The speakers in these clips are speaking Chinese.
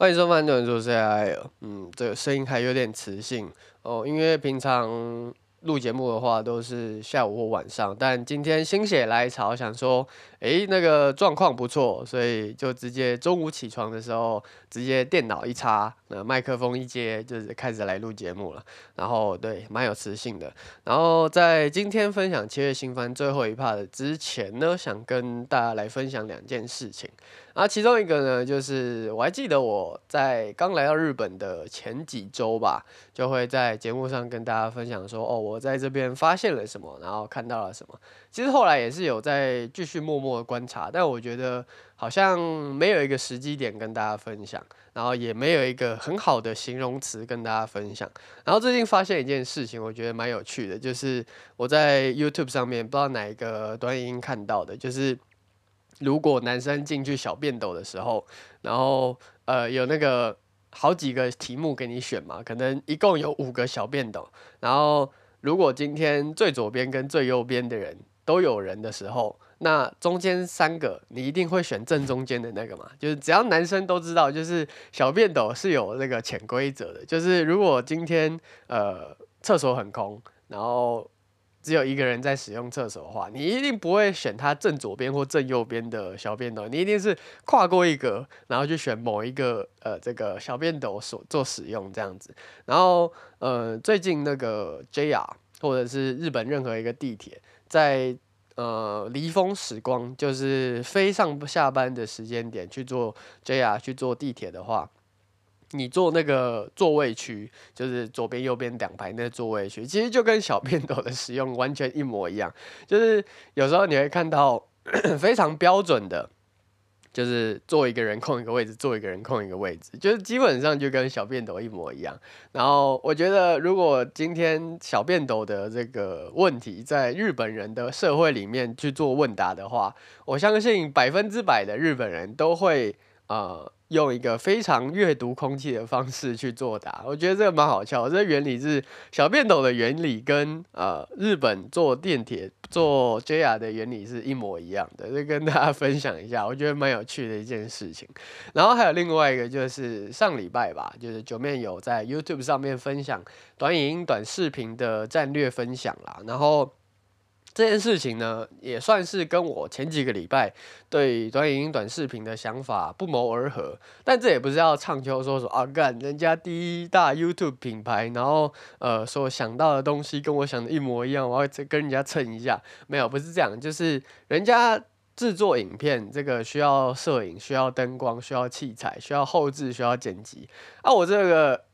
欢迎收看《多人说 CI》。嗯，这个声音还有点磁性哦，因为平常录节目的话都是下午或晚上，但今天心血来潮，想说，诶，那个状况不错，所以就直接中午起床的时候，直接电脑一插，那麦克风一接，就是开始来录节目了。然后对，蛮有磁性的。然后在今天分享七月新番最后一 part 之前呢，想跟大家来分享两件事情。啊，其中一个呢，就是我还记得我在刚来到日本的前几周吧，就会在节目上跟大家分享说，哦，我在这边发现了什么，然后看到了什么。其实后来也是有在继续默默的观察，但我觉得好像没有一个时机点跟大家分享，然后也没有一个很好的形容词跟大家分享。然后最近发现一件事情，我觉得蛮有趣的，就是我在 YouTube 上面不知道哪一个短影音看到的，就是如果男生进去小便斗的时候，然后呃有那个好几个题目给你选嘛，可能一共有五个小便斗，然后如果今天最左边跟最右边的人。都有人的时候，那中间三个你一定会选正中间的那个嘛？就是只要男生都知道，就是小便斗是有那个潜规则的，就是如果今天呃厕所很空，然后只有一个人在使用厕所的话，你一定不会选他正左边或正右边的小便斗，你一定是跨过一格，然后去选某一个呃这个小便斗所做使用这样子。然后呃最近那个 JR 或者是日本任何一个地铁。在呃离峰时光，就是非上下班的时间点去坐 JR 去坐地铁的话，你坐那个座位区，就是左边右边两排那个座位区，其实就跟小便斗的使用完全一模一样，就是有时候你会看到 非常标准的。就是坐一个人空一个位置，坐一个人空一个位置，就是基本上就跟小便斗一模一样。然后我觉得，如果今天小便斗的这个问题在日本人的社会里面去做问答的话，我相信百分之百的日本人都会呃。用一个非常阅读空气的方式去作答，我觉得这个蛮好笑。这个原理是小便斗的原理跟呃日本坐电铁坐 JR 的原理是一模一样的，就跟大家分享一下，我觉得蛮有趣的一件事情。然后还有另外一个就是上礼拜吧，就是九面有在 YouTube 上面分享短影音、短视频的战略分享啦，然后。这件事情呢，也算是跟我前几个礼拜对短影音、短视频的想法不谋而合。但这也不是要唱秋说说啊，干人家第一大 YouTube 品牌，然后呃，所想到的东西跟我想的一模一样，我要跟人家蹭一下。没有，不是这样，就是人家制作影片，这个需要摄影、需要灯光、需要器材、需要后置、需要剪辑。啊，我这个。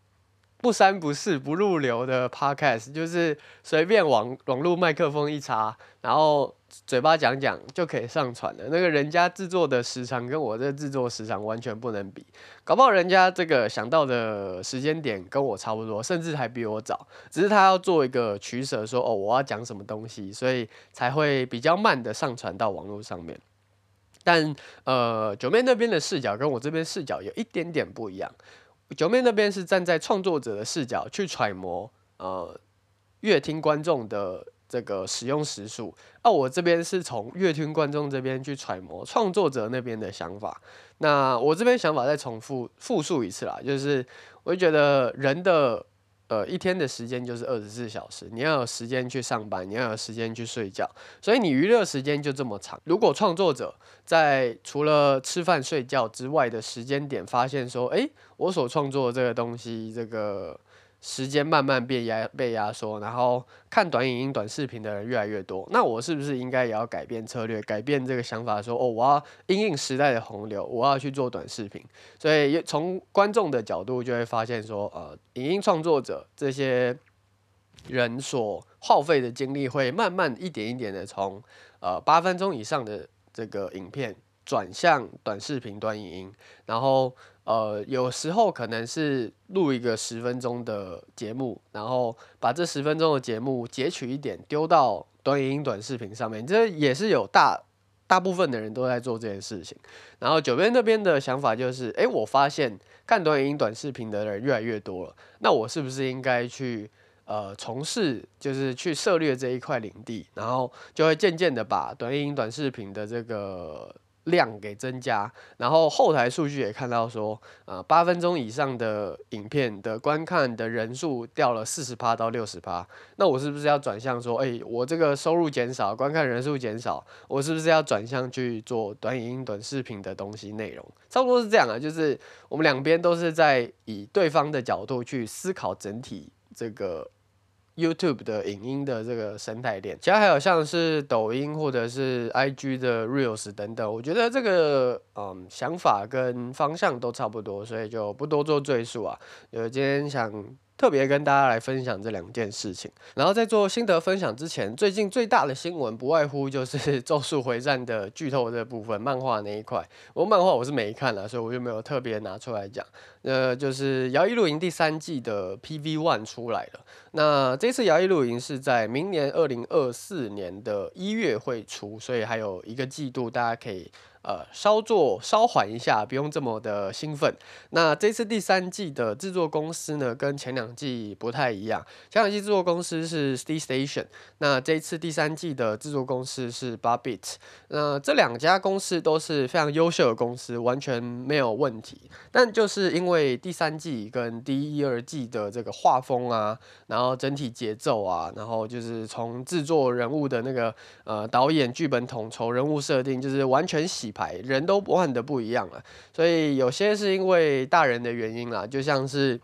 不三不四不入流的 podcast，就是随便网网络麦克风一插，然后嘴巴讲讲就可以上传了。那个人家制作的时长跟我这制作时长完全不能比，搞不好人家这个想到的时间点跟我差不多，甚至还比我早。只是他要做一个取舍，说哦，我要讲什么东西，所以才会比较慢的上传到网络上面。但呃，九妹那边的视角跟我这边视角有一点点不一样。九妹那边是站在创作者的视角去揣摩，呃，乐听观众的这个使用时数，那、我这边是从乐听观众这边去揣摩创作者那边的想法。那我这边想法再重复复述一次啦，就是我就觉得人的。呃，一天的时间就是二十四小时，你要有时间去上班，你要有时间去睡觉，所以你娱乐时间就这么长。如果创作者在除了吃饭睡觉之外的时间点，发现说，诶，我所创作的这个东西，这个。时间慢慢变压被压缩，然后看短影音、短视频的人越来越多，那我是不是应该也要改变策略，改变这个想法说，哦，我要因应时代的洪流，我要去做短视频。所以从观众的角度就会发现说，呃，影音创作者这些人所耗费的精力会慢慢一点一点的从呃八分钟以上的这个影片转向短视频、短影音，然后。呃，有时候可能是录一个十分钟的节目，然后把这十分钟的节目截取一点丢到短影音、短视频上面，这也是有大大部分的人都在做这件事情。然后九边那边的想法就是，诶，我发现看短影音、短视频的人越来越多了，那我是不是应该去呃从事，就是去涉猎这一块领地，然后就会渐渐的把短影音、短视频的这个。量给增加，然后后台数据也看到说，呃，八分钟以上的影片的观看的人数掉了四十趴到六十趴，那我是不是要转向说，哎，我这个收入减少，观看人数减少，我是不是要转向去做短影音、短视频的东西内容？差不多是这样啊，就是我们两边都是在以对方的角度去思考整体这个。YouTube 的影音的这个生态链，其他还有像是抖音或者是 IG 的 Reels 等等，我觉得这个嗯想法跟方向都差不多，所以就不多做赘述啊。有今天想。特别跟大家来分享这两件事情，然后在做心得分享之前，最近最大的新闻不外乎就是 《咒术回战》的剧透这部分，漫画那一块。我漫画我是没看了，所以我就没有特别拿出来讲。呃，就是《摇曳露营》第三季的 PV One 出来了。那这次《摇曳露营》是在明年二零二四年的一月会出，所以还有一个季度，大家可以。呃，稍作稍缓一下，不用这么的兴奋。那这次第三季的制作公司呢，跟前两季不太一样。前两季制作公司是 Stee Station，那这次第三季的制作公司是 8-bit。那这两家公司都是非常优秀的公司，完全没有问题。但就是因为第三季跟第一、二季的这个画风啊，然后整体节奏啊，然后就是从制作人物的那个呃导演、剧本统筹、人物设定，就是完全洗。牌人都换的不一样了，所以有些是因为大人的原因啦，就像是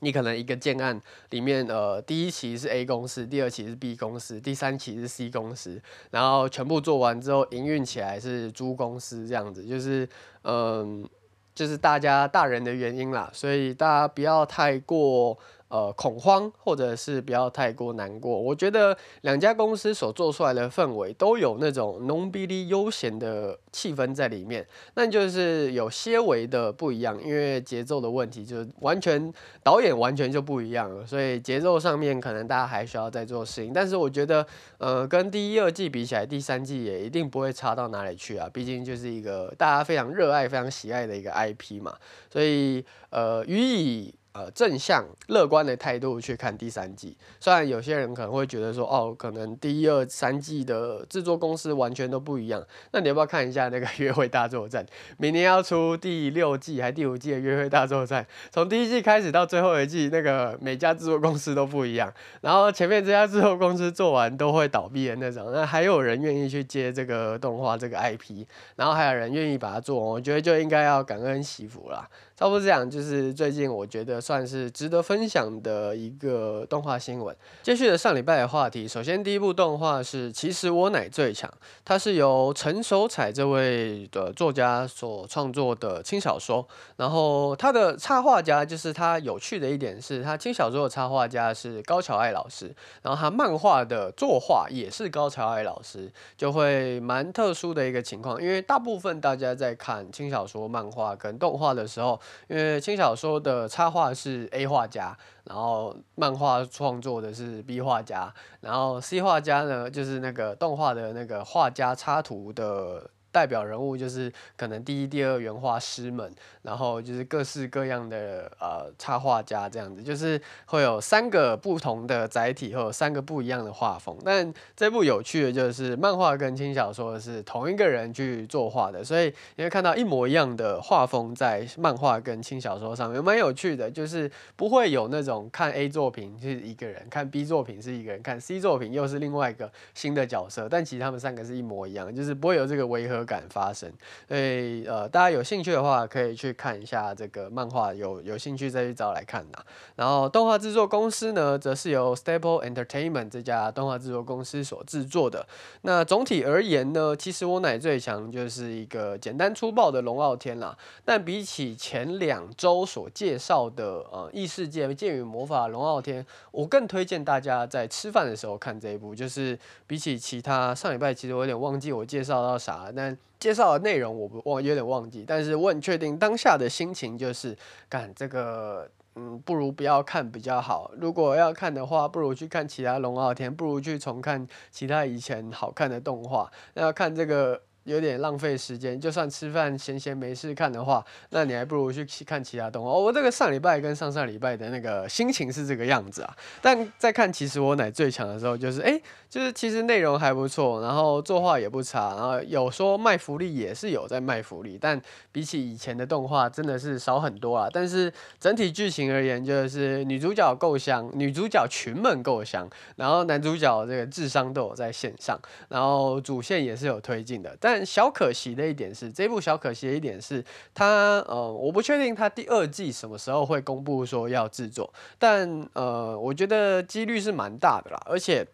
你可能一个建案里面，呃，第一期是 A 公司，第二期是 B 公司，第三期是 C 公司，然后全部做完之后营运起来是租公司这样子，就是嗯，就是大家大人的原因啦，所以大家不要太过。呃，恐慌或者是不要太过难过。我觉得两家公司所做出来的氛围都有那种浓逼哩悠闲的气氛在里面，那就是有些微的不一样，因为节奏的问题，就是完全导演完全就不一样了，所以节奏上面可能大家还需要再做适应。但是我觉得，呃，跟第一、二季比起来，第三季也一定不会差到哪里去啊，毕竟就是一个大家非常热爱、非常喜爱的一个 IP 嘛，所以呃，予以。呃，正向乐观的态度去看第三季，虽然有些人可能会觉得说，哦，可能第一、二、三季的制作公司完全都不一样。那你要不要看一下那个《约会大作战》？明年要出第六季还第五季的《约会大作战》，从第一季开始到最后一季，那个每家制作公司都不一样。然后前面这家制作公司做完都会倒闭的那种，那还有人愿意去接这个动画这个 IP，然后还有人愿意把它做，我觉得就应该要感恩惜福啦。差不多这样，就是最近我觉得算是值得分享的一个动画新闻。接续的上礼拜的话题，首先第一部动画是《其实我乃最强》，它是由陈守彩这位的作家所创作的轻小说。然后他的插画家就是他有趣的一点是，他轻小说的插画家是高桥爱老师，然后他漫画的作画也是高桥爱老师，就会蛮特殊的一个情况。因为大部分大家在看轻小说、漫画跟动画的时候，因为轻小说的插画是 A 画家，然后漫画创作的是 B 画家，然后 C 画家呢，就是那个动画的那个画家插图的。代表人物就是可能第一、第二原画师们，然后就是各式各样的呃插画家这样子，就是会有三个不同的载体，会有三个不一样的画风。但这部有趣的就是漫画跟轻小说是同一个人去作画的，所以你会看到一模一样的画风在漫画跟轻小说上面，蛮有趣的。就是不会有那种看 A 作品是一个人，看 B 作品是一个人，看 C 作品又是另外一个新的角色，但其实他们三个是一模一样，就是不会有这个违和感发生，所以呃，大家有兴趣的话，可以去看一下这个漫画，有有兴趣再去找来看呐。然后动画制作公司呢，则是由 Staple Entertainment 这家动画制作公司所制作的。那总体而言呢，其实我乃最强就是一个简单粗暴的龙傲天啦。但比起前两周所介绍的呃异世界剑与魔法龙傲天，我更推荐大家在吃饭的时候看这一部。就是比起其他上礼拜，其实我有点忘记我介绍到啥，但介绍的内容我不忘有点忘记，但是我很确定当下的心情就是，干这个，嗯，不如不要看比较好。如果要看的话，不如去看其他龙傲天，不如去重看其他以前好看的动画。那要看这个有点浪费时间，就算吃饭闲闲没事看的话，那你还不如去看其他动画。我这个上礼拜跟上上礼拜的那个心情是这个样子啊。但在看其实我乃最强的时候，就是哎，就是其实内容还不错，然后作画也不差，然后有说卖福利也是有在卖福利，但比起以前的动画真的是少很多啊。但是整体剧情而言，就是女主角够香，女主角群们够香，然后男主角这个智商都有在线上，然后主线也是有推进的，但。但小可惜的一点是，这部小可惜的一点是，它呃，我不确定它第二季什么时候会公布说要制作，但呃，我觉得几率是蛮大的啦。而且，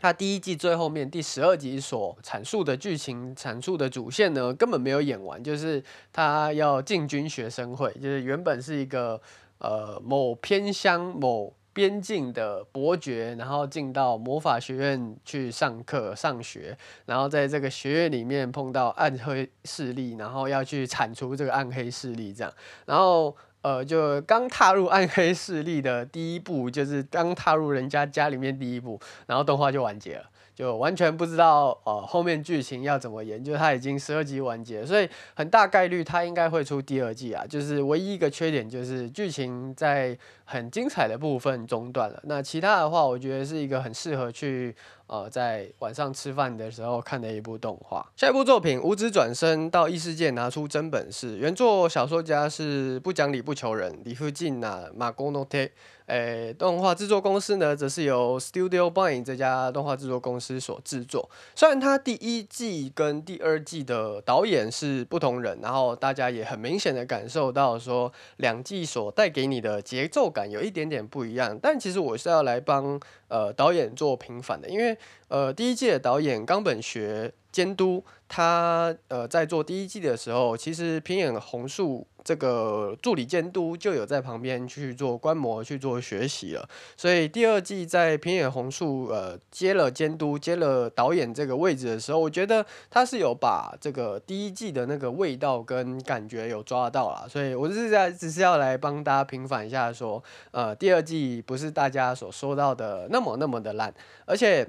它第一季最后面第十二集所阐述的剧情、阐述的主线呢，根本没有演完，就是他要进军学生会，就是原本是一个呃某偏乡某。边境的伯爵，然后进到魔法学院去上课上学，然后在这个学院里面碰到暗黑势力，然后要去铲除这个暗黑势力，这样，然后呃，就刚踏入暗黑势力的第一步，就是刚踏入人家家里面第一步，然后动画就完结了。就完全不知道呃后面剧情要怎么演，就它已经十二集完结，所以很大概率它应该会出第二季啊。就是唯一一个缺点就是剧情在很精彩的部分中断了。那其他的话，我觉得是一个很适合去呃在晚上吃饭的时候看的一部动画。下一部作品《无职转生到异世界拿出真本事》，原作小说家是不讲理不求人理不尽啊马宫诺特。诶、动画制作公司呢，则是由 Studio Bind 这家动画制作公司所制作。虽然它第一季跟第二季的导演是不同人，然后大家也很明显的感受到说，两季所带给你的节奏感有一点点不一样。但其实我是要来帮呃导演做平反的，因为呃第一届导演冈本学监督，他呃在做第一季的时候，其实平野红树。这个助理监督就有在旁边去做观摩、去做学习了，所以第二季在平野弘树呃接了监督、接了导演这个位置的时候，我觉得他是有把这个第一季的那个味道跟感觉有抓到了，所以我是在只是要来帮大家平反一下说，说呃第二季不是大家所说到的那么那么的烂，而且。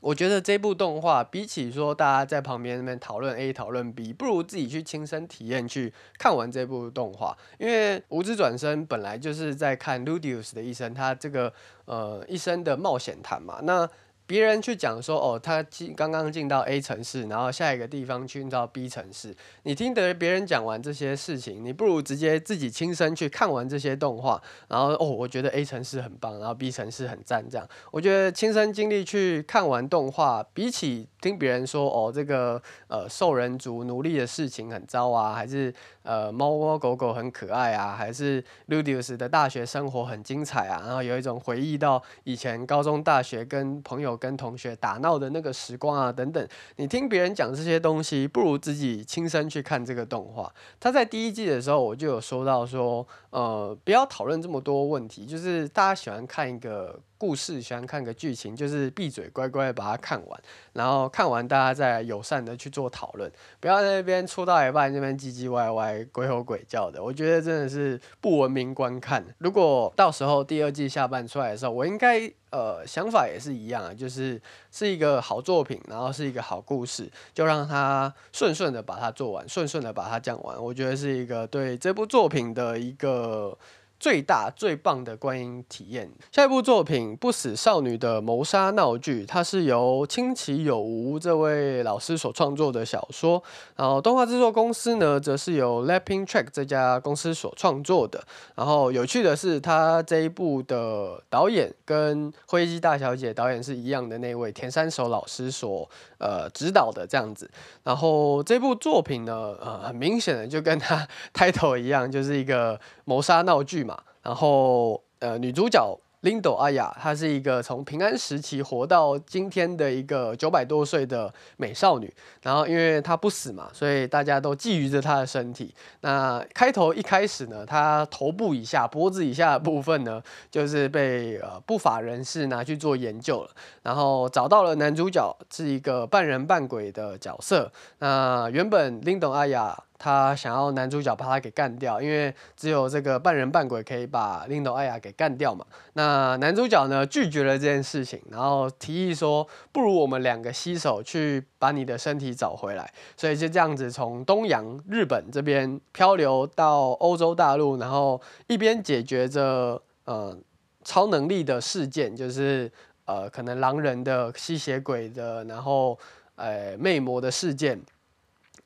我觉得这部动画比起说大家在旁边那边讨论 A 讨论 B，不如自己去亲身体验去看完这部动画。因为《无知转身》本来就是在看 Ludius 的一生，他这个呃一生的冒险谈嘛。那别人去讲说，哦，他进刚刚进到 A 城市，然后下一个地方去到 B 城市。你听得别人讲完这些事情，你不如直接自己亲身去看完这些动画，然后哦，我觉得 A 城市很棒，然后 B 城市很赞，这样。我觉得亲身经历去看完动画，比起听别人说，哦，这个呃兽人族奴隶的事情很糟啊，还是呃猫猫狗狗很可爱啊，还是 Rudeus 的大学生活很精彩啊，然后有一种回忆到以前高中、大学跟朋友。跟同学打闹的那个时光啊，等等，你听别人讲这些东西，不如自己亲身去看这个动画。他在第一季的时候，我就有说到说，呃，不要讨论这么多问题，就是大家喜欢看一个。故事喜欢看个剧情，就是闭嘴乖乖把它看完，然后看完大家再友善的去做讨论，不要在那边出到一半那边唧唧歪歪、鬼吼鬼叫的，我觉得真的是不文明观看。如果到时候第二季下半出来的时候，我应该呃想法也是一样，就是是一个好作品，然后是一个好故事，就让它顺顺的把它做完，顺顺的把它讲完，我觉得是一个对这部作品的一个。最大最棒的观影体验。下一部作品《不死少女的谋杀闹剧》，它是由清崎有吾这位老师所创作的小说。然后动画制作公司呢，则是由 Lapping Track 这家公司所创作的。然后有趣的是，他这一部的导演跟《辉夜大小姐》导演是一样的那位田山守老师所呃指导的这样子。然后这部作品呢，呃，很明显的就跟他 title 一样，就是一个谋杀闹剧。嘛，然后呃，女主角。Lindo 阿雅，她是一个从平安时期活到今天的一个九百多岁的美少女。然后，因为她不死嘛，所以大家都觊觎着她的身体。那开头一开始呢，她头部以下、脖子以下的部分呢，就是被呃不法人士拿去做研究了。然后找到了男主角是一个半人半鬼的角色。那原本 Lindo 阿雅他想要男主角把他给干掉，因为只有这个半人半鬼可以把林斗艾雅给干掉嘛。那男主角呢，拒绝了这件事情，然后提议说，不如我们两个携手去把你的身体找回来。所以就这样子从东洋日本这边漂流到欧洲大陆，然后一边解决着呃超能力的事件，就是呃可能狼人的吸血鬼的，然后呃魅魔的事件。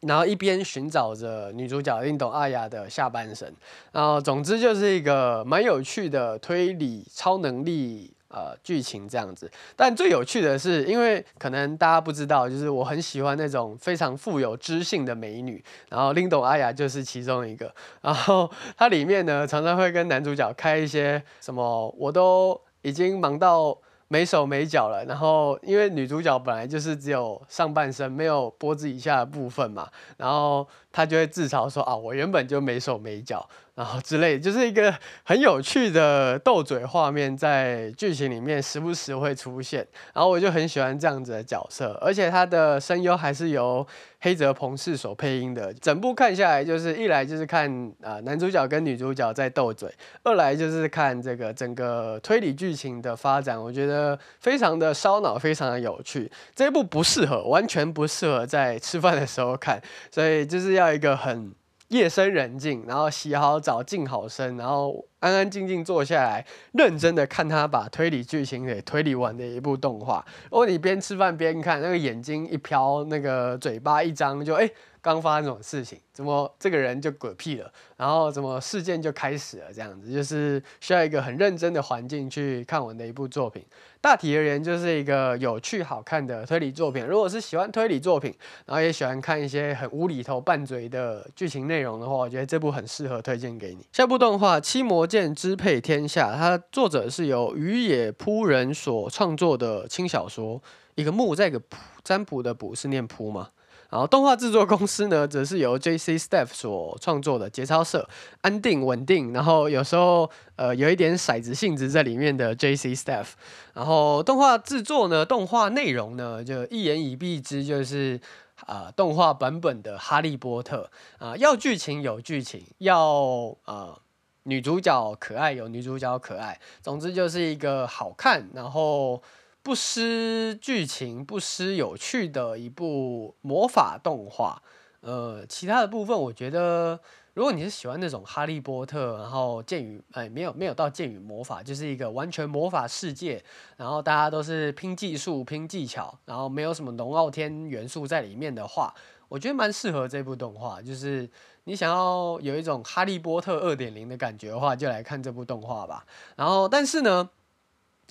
然后一边寻找着女主角林斗阿雅的下半身，然后总之就是一个蛮有趣的推理超能力呃剧情这样子。但最有趣的是，因为可能大家不知道，就是我很喜欢那种非常富有知性的美女，然后林斗阿雅就是其中一个。然后它里面呢，常常会跟男主角开一些什么，我都已经忙到。没手没脚了，然后因为女主角本来就是只有上半身，没有脖子以下的部分嘛，然后他就会自嘲说啊，我原本就没手没脚。然后之类，就是一个很有趣的斗嘴画面，在剧情里面时不时会出现。然后我就很喜欢这样子的角色，而且他的声优还是由黑泽朋士所配音的。整部看下来，就是一来就是看啊、男主角跟女主角在斗嘴，二来就是看这个整个推理剧情的发展，我觉得非常的烧脑，非常的有趣。这一部不适合，完全不适合在吃饭的时候看，所以就是要要一个很。夜深人静，然后洗好澡，静好身，然后安安静静坐下来，认真的看他把推理剧情给推理完的一部动画。如果你边吃饭边看，那个眼睛一飘，那个嘴巴一张，就哎，刚发生什么事情？怎么这个人就嗝屁了？然后怎么事件就开始了？这样子就是需要一个很认真的环境去看完的一部作品。大体而言，就是一个有趣好看的推理作品。如果是喜欢推理作品，然后也喜欢看一些很无厘头拌嘴的剧情内容的话，我觉得这部很适合推荐给你。下部动画《七魔剑支配天下》，它作者是由宇野扑人所创作的轻小说，一个木在一个卜占卜的卜是念扑吗？然后动画制作公司呢，则是由 J.C. Staff 所创作的节操社，安定稳定，然后有时候呃有一点骰子性质在里面的 J.C. Staff。然后动画制作呢，动画内容呢，就一言以蔽之，就是啊、呃、动画版本的《哈利波特》啊、要剧情有剧情，要呃女主角可爱有女主角可爱，总之就是一个好看，然后。不失剧情、不失有趣的一部魔法动画。呃，其他的部分我觉得，如果你是喜欢那种哈利波特，然后剑与哎没有没有到剑与魔法，就是一个完全魔法世界，然后大家都是拼技术、拼技巧，然后没有什么龙傲天元素在里面的话，我觉得蛮适合这部动画。就是你想要有一种哈利波特二点零的感觉的话，就来看这部动画吧。然后，但是呢。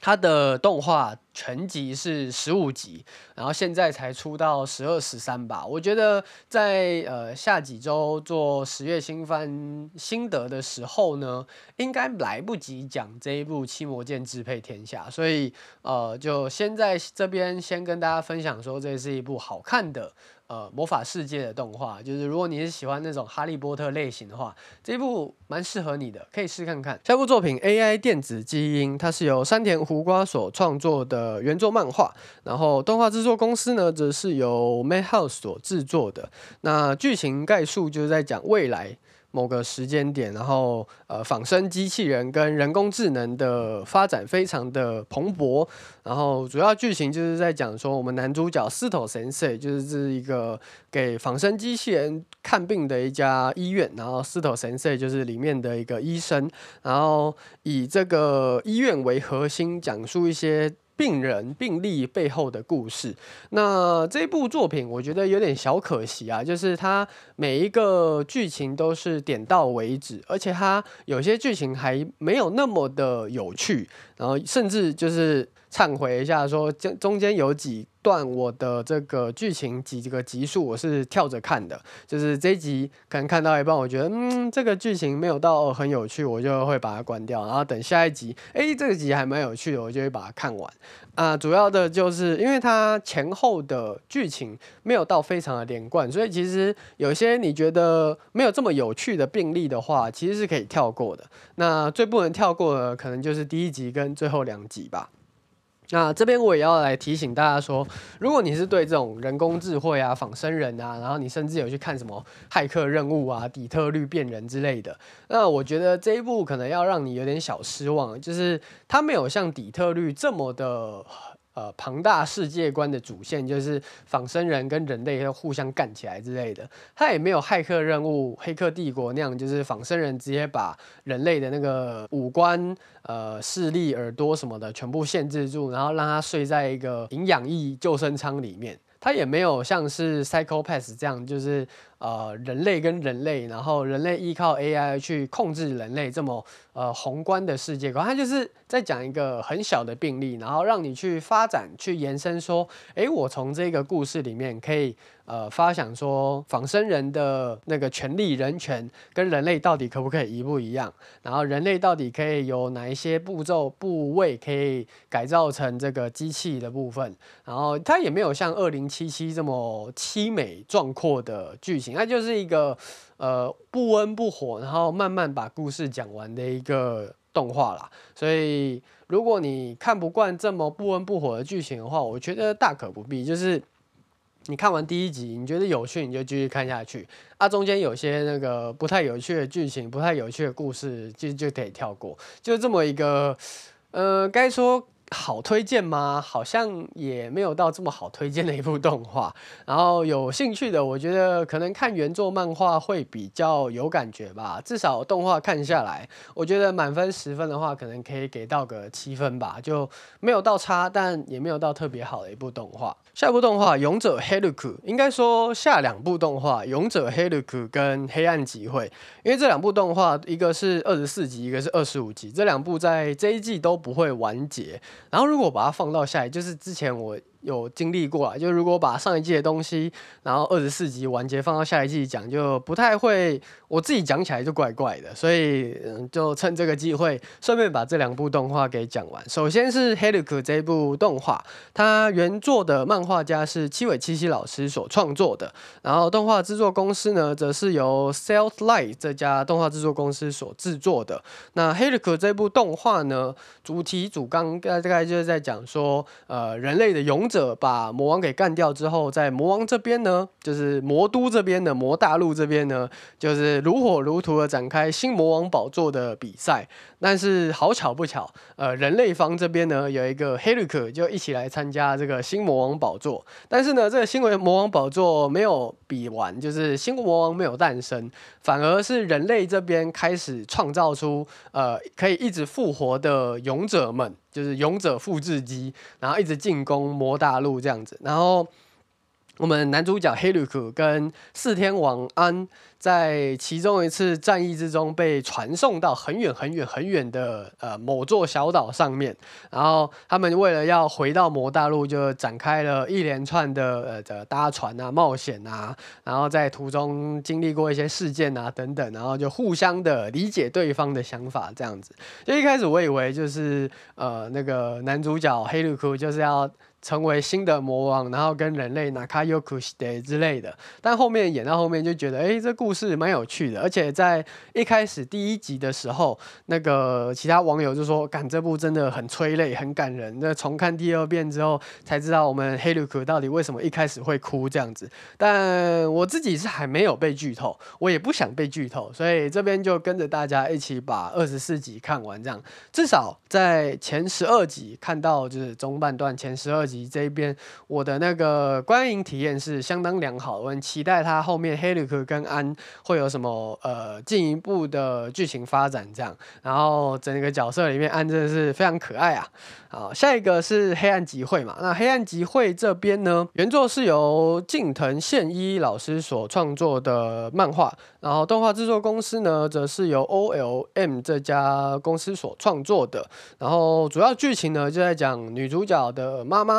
它的动画全集是十五集，然后现在才出到十二、十三吧。我觉得在呃下几周做十月新番心得的时候呢，应该来不及讲这一部《七魔剑支配天下》，所以呃就先在这边先跟大家分享说，这是一部好看的。呃，魔法世界的动画，就是如果你是喜欢那种哈利波特类型的话，这一部蛮适合你的，可以试看看。下部作品《AI 电子基因》，它是由山田胡瓜所创作的原作漫画，然后动画制作公司呢，则是由 Madhouse 所制作的。那剧情概述就是在讲未来。某个时间点，然后呃，仿生机器人跟人工智能的发展非常的蓬勃，然后主要剧情就是在讲说，我们男主角司徒先生就是这是一个给仿生机器人看病的一家医院，然后司徒先生就是里面的一个医生，然后以这个医院为核心，讲述一些。病人病例背后的故事，那这部作品我觉得有点小可惜啊，就是它每一个剧情都是点到为止，而且它有些剧情还没有那么的有趣，然后甚至就是。忏悔一下说，说中中间有几段我的这个剧情几个集数我是跳着看的，就是这一集可能看到一半，我觉得嗯这个剧情没有到很有趣，我就会把它关掉，然后等下一集，诶，这个集还蛮有趣的，我就会把它看完。啊，主要的就是因为它前后的剧情没有到非常的连贯，所以其实有些你觉得没有这么有趣的病例的话，其实是可以跳过的。那最不能跳过的可能就是第一集跟最后两集吧。那这边我也要来提醒大家说，如果你是对这种人工智慧啊、仿生人啊，然后你甚至有去看什么骇客任务啊、底特律变人之类的，那我觉得这一部可能要让你有点小失望，就是它没有像底特律这么的。呃，庞大世界观的主线就是仿生人跟人类要互相干起来之类的，它也没有骇客任务、黑客帝国那样，就是仿生人直接把人类的那个五官、呃视力、耳朵什么的全部限制住，然后让他睡在一个营养液救生舱里面。它也没有像是 Psycho-Pass 这样，就是。呃，人类跟人类，然后人类依靠 AI 去控制人类这么呃宏观的世界观，它就是在讲一个很小的病例，然后让你去发展、去延伸，说，哎，我从这个故事里面可以呃发想说，仿生人的那个权利、人权跟人类到底可不可以一不一样？然后人类到底可以有哪一些步骤、部位可以改造成这个机器的部分？然后它也没有像二零七七这么凄美壮阔的剧情。它就是一个呃不温不火，然后慢慢把故事讲完的一个动画啦。所以如果你看不惯这么不温不火的剧情的话，我觉得大可不必。就是你看完第一集，你觉得有趣，你就继续看下去。啊，中间有些那个不太有趣的剧情、不太有趣的故事，就就可以跳过。就这么一个呃，该说。好推荐吗？好像也没有到这么好推荐的一部动画。然后有兴趣的，我觉得可能看原作漫画会比较有感觉吧。至少动画看下来，我觉得满分十分的话，可能可以给到个七分吧，就没有到差，但也没有到特别好的一部动画。下一部动画《勇者黑陆》，应该说下两部动画《勇者黑陆》跟《黑暗集会》，因为这两部动画一个是二十四集，一个是二十五集，这两部在这一季都不会完结。然后如果把它放到下一，就是之前我。有经历过啊，就如果把上一季的东西，然后二十四集完结放到下一季讲，就不太会，我自己讲起来就怪怪的，所以嗯，就趁这个机会，顺便把这两部动画给讲完。首先是《Hellick》这部动画，它原作的漫画家是七尾七七老师所创作的，然后动画制作公司呢，则是由 Cell Light 这家动画制作公司所制作的。那《Hellick》这部动画呢，主题主纲大概就是在讲说，呃，人类的勇者把魔王给干掉之后，在魔王这边呢，就是魔都这边的魔大陆这边呢，就是如火如荼的展开新魔王宝座的比赛。但是好巧不巧，呃，人类方这边呢有一个黑绿克就一起来参加这个新魔王宝座。但是呢，这个新魔王宝座没有比完，就是新魔王没有诞生，反而是人类这边开始创造出呃可以一直复活的勇者们，就是勇者复制机，然后一直进攻魔大陆这样子。然后我们男主角黑绿克跟四天王安。在其中一次战役之中，被传送到很远很远很远的呃某座小岛上面，然后他们为了要回到魔大陆，就展开了一连串的呃的搭船啊、冒险啊，然后在途中经历过一些事件啊等等，然后就互相的理解对方的想法，这样子。就一开始我以为就是呃那个男主角黑鲁库就是要。成为新的魔王，然后跟人类拿卡尤库西德之类的，但后面演到后面就觉得，哎，这故事蛮有趣的。而且在一开始第一集的时候，那个其他网友就说，感这部真的很催泪，很感人。那重看第二遍之后，才知道我们黑鲁克到底为什么一开始会哭这样子。但我自己是还没有被剧透，我也不想被剧透，所以这边就跟着大家一起把二十四集看完，这样至少在前十二集看到就是中半段前十二。这一边，我的那个观影体验是相当良好的，我很期待他后面黑鲁克跟安会有什么呃进一步的剧情发展这样。然后整个角色里面，安真的是非常可爱啊。好，下一个是黑暗集会嘛，那黑暗集会这边呢，原作是由近藤宪一老师所创作的漫画，然后动画制作公司呢，则是由 OLM 这家公司所创作的。然后主要剧情呢，就在讲女主角的妈妈。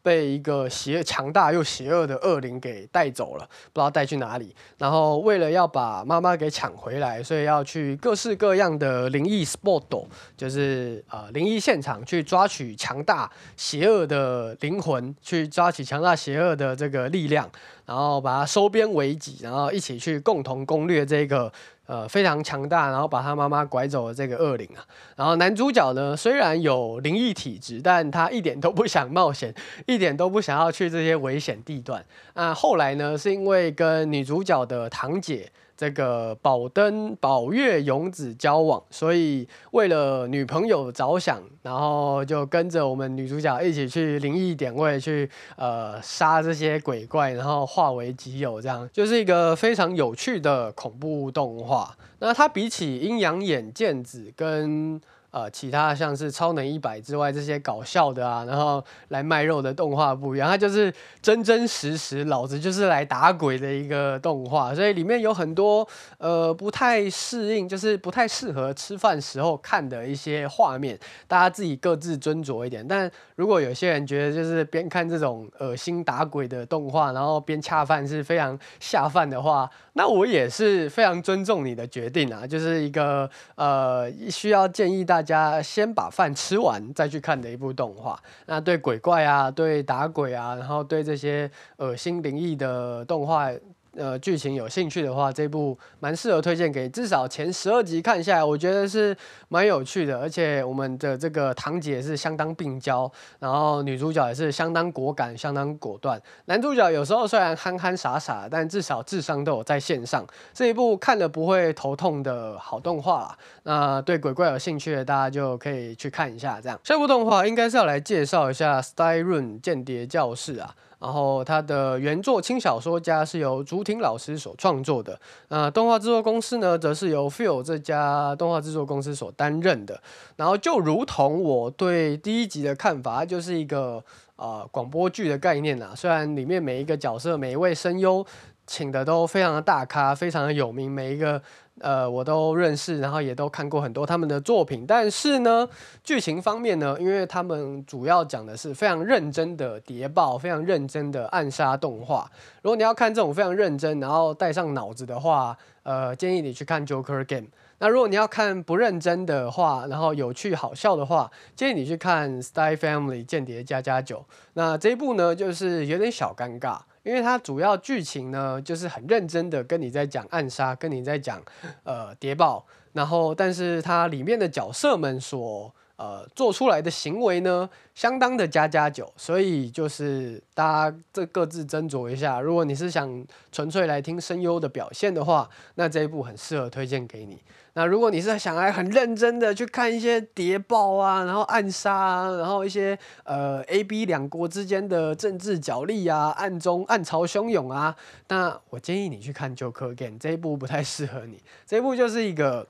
被一个邪强大又邪恶的恶灵给带走了，不知道带去哪里。然后为了要把妈妈给抢回来，所以要去各式各样的灵异 spot，就是呃灵异现场去抓取强大邪恶的灵魂，去抓取强大邪恶的这个力量，然后把它收编为己，然后一起去共同攻略这个呃，非常强大，然后把他妈妈拐走的这个恶灵啊。然后男主角呢，虽然有灵异体质，但他一点都不想冒险，一点都不想要去这些危险地段。那后来呢，是因为跟女主角的堂姐。这个宝登宝月勇子交往，所以为了女朋友着想，然后就跟着我们女主角一起去灵异点位去呃杀这些鬼怪，然后化为己有，这样就是一个非常有趣的恐怖动画。那它比起阴阳眼剑子跟呃，其他像是超能一百之外，这些搞笑的啊，然后来卖肉的动画不一样，它就是真真实实，老子就是来打鬼的一个动画，所以里面有很多呃不太适应，就是不太适合吃饭时候看的一些画面，大家自己各自斟酌一点。但如果有些人觉得就是边看这种恶心打鬼的动画，然后边恰饭是非常下饭的话，那我也是非常尊重你的决定啊，就是一个呃需要建议大大家先把饭吃完再去看的一部动画。那对鬼怪啊，对打鬼啊，然后对这些恶心灵异的动画。呃，剧情有兴趣的话，这部蛮适合推荐给至少前十二集看下来，我觉得是蛮有趣的。而且我们的这个堂姐是相当病娇，然后女主角也是相当果敢、相当果断。男主角有时候虽然憨憨傻傻，但至少智商都有在线上。这一部看了不会头痛的好动画啦。那对鬼怪有兴趣的大家就可以去看一下。这样，这部动画应该是要来介绍一下《Styron 间谍教室》啊。然后它的原作轻小说家是由竹町老师所创作的，那动画制作公司呢，则是由 Feel 这家动画制作公司所担任的。然后就如同我对第一集的看法，就是一个呃广播剧的概念啊。虽然里面每一个角色、每一位声优请的都非常的大咖，非常的有名，每一个。呃，我都认识，然后也都看过很多他们的作品。但是呢，剧情方面呢，因为他们主要讲的是非常认真的谍报，非常认真的暗杀动画。如果你要看这种非常认真，然后带上脑子的话，呃，建议你去看《Joker Game》。那如果你要看不认真的话，然后有趣好笑的话，建议你去看《Style Family 间谍家家酒》。那这一部呢，就是有点小尴尬。因为它主要剧情呢，就是很认真的跟你在讲暗杀，跟你在讲呃谍报，然后但是它里面的角色们所呃做出来的行为呢，相当的家家酒，所以就是大家这各自斟酌一下。如果你是想纯粹来听声优的表现的话，那这一部很适合推荐给你。那如果你是想来很认真的去看一些谍报啊，然后暗杀啊，然后一些呃 A B 两国之间的政治角力啊，暗中暗潮汹涌啊，那我建议你去看《Joker Game》这一部不太适合你。这一部就是一个，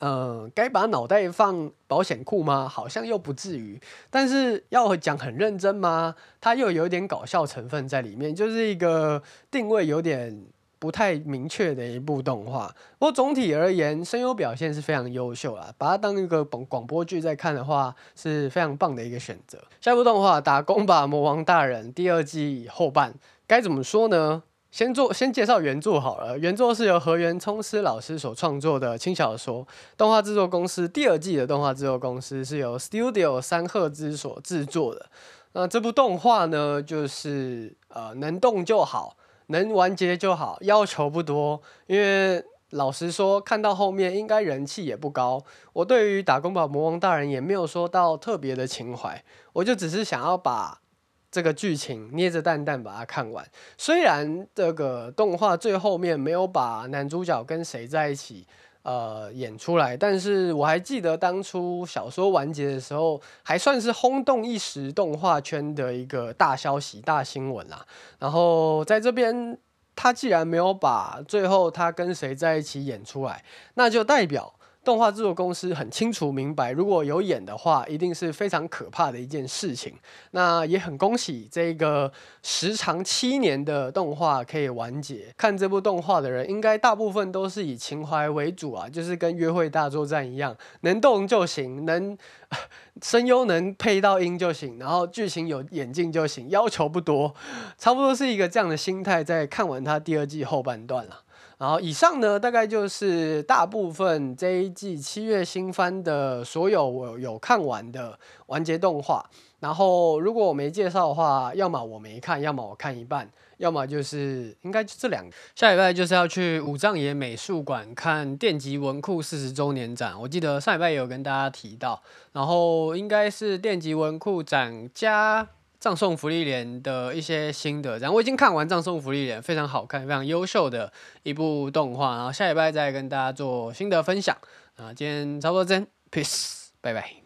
呃，该把脑袋放保险库吗？好像又不至于，但是要讲很认真吗？它又有点搞笑成分在里面，就是一个定位有点。不太明确的一部动画，不过总体而言，声优表现是非常优秀啦。把它当一个广广播剧在看的话，是非常棒的一个选择。下一部动画《打工吧魔王大人》第二季后半，该怎么说呢？先做先介绍原作好了。原作是由河原聪司老师所创作的轻小说，动画制作公司第二季的动画制作公司是由 Studio 三赫兹所制作的。那这部动画呢，就是呃能动就好。能完结就好，要求不多。因为老实说，看到后面应该人气也不高。我对于《打工吧魔王大人》也没有说到特别的情怀，我就只是想要把这个剧情捏着蛋蛋把它看完。虽然这个动画最后面没有把男主角跟谁在一起。呃，演出来，但是我还记得当初小说完结的时候，还算是轰动一时动画圈的一个大消息、大新闻啦。然后在这边，他既然没有把最后他跟谁在一起演出来，那就代表。动画制作公司很清楚明白，如果有演的话，一定是非常可怕的一件事情。那也很恭喜这个时长七年的动画可以完结。看这部动画的人，应该大部分都是以情怀为主啊，就是跟约会大作战一样，能动就行，能 声优能配到音就行，然后剧情有演进就行，要求不多，差不多是一个这样的心态。在看完它第二季后半段了。然后以上呢，大概就是大部分这一季七月新番的所有我有看完的完结动画。然后如果我没介绍的话，要么我没看，要么我看一半，要么就是应该就这两。下礼拜就是要去武藏野美术馆看电击文库四十周年展，我记得上礼拜也有跟大家提到。然后应该是电击文库展加。葬送福利莲的一些心得，然后我已经看完《葬送福利莲》，非常好看，非常优秀的一部动画。然后下礼拜再跟大家做心得分享。啊，今天差不多这样，peace，拜拜。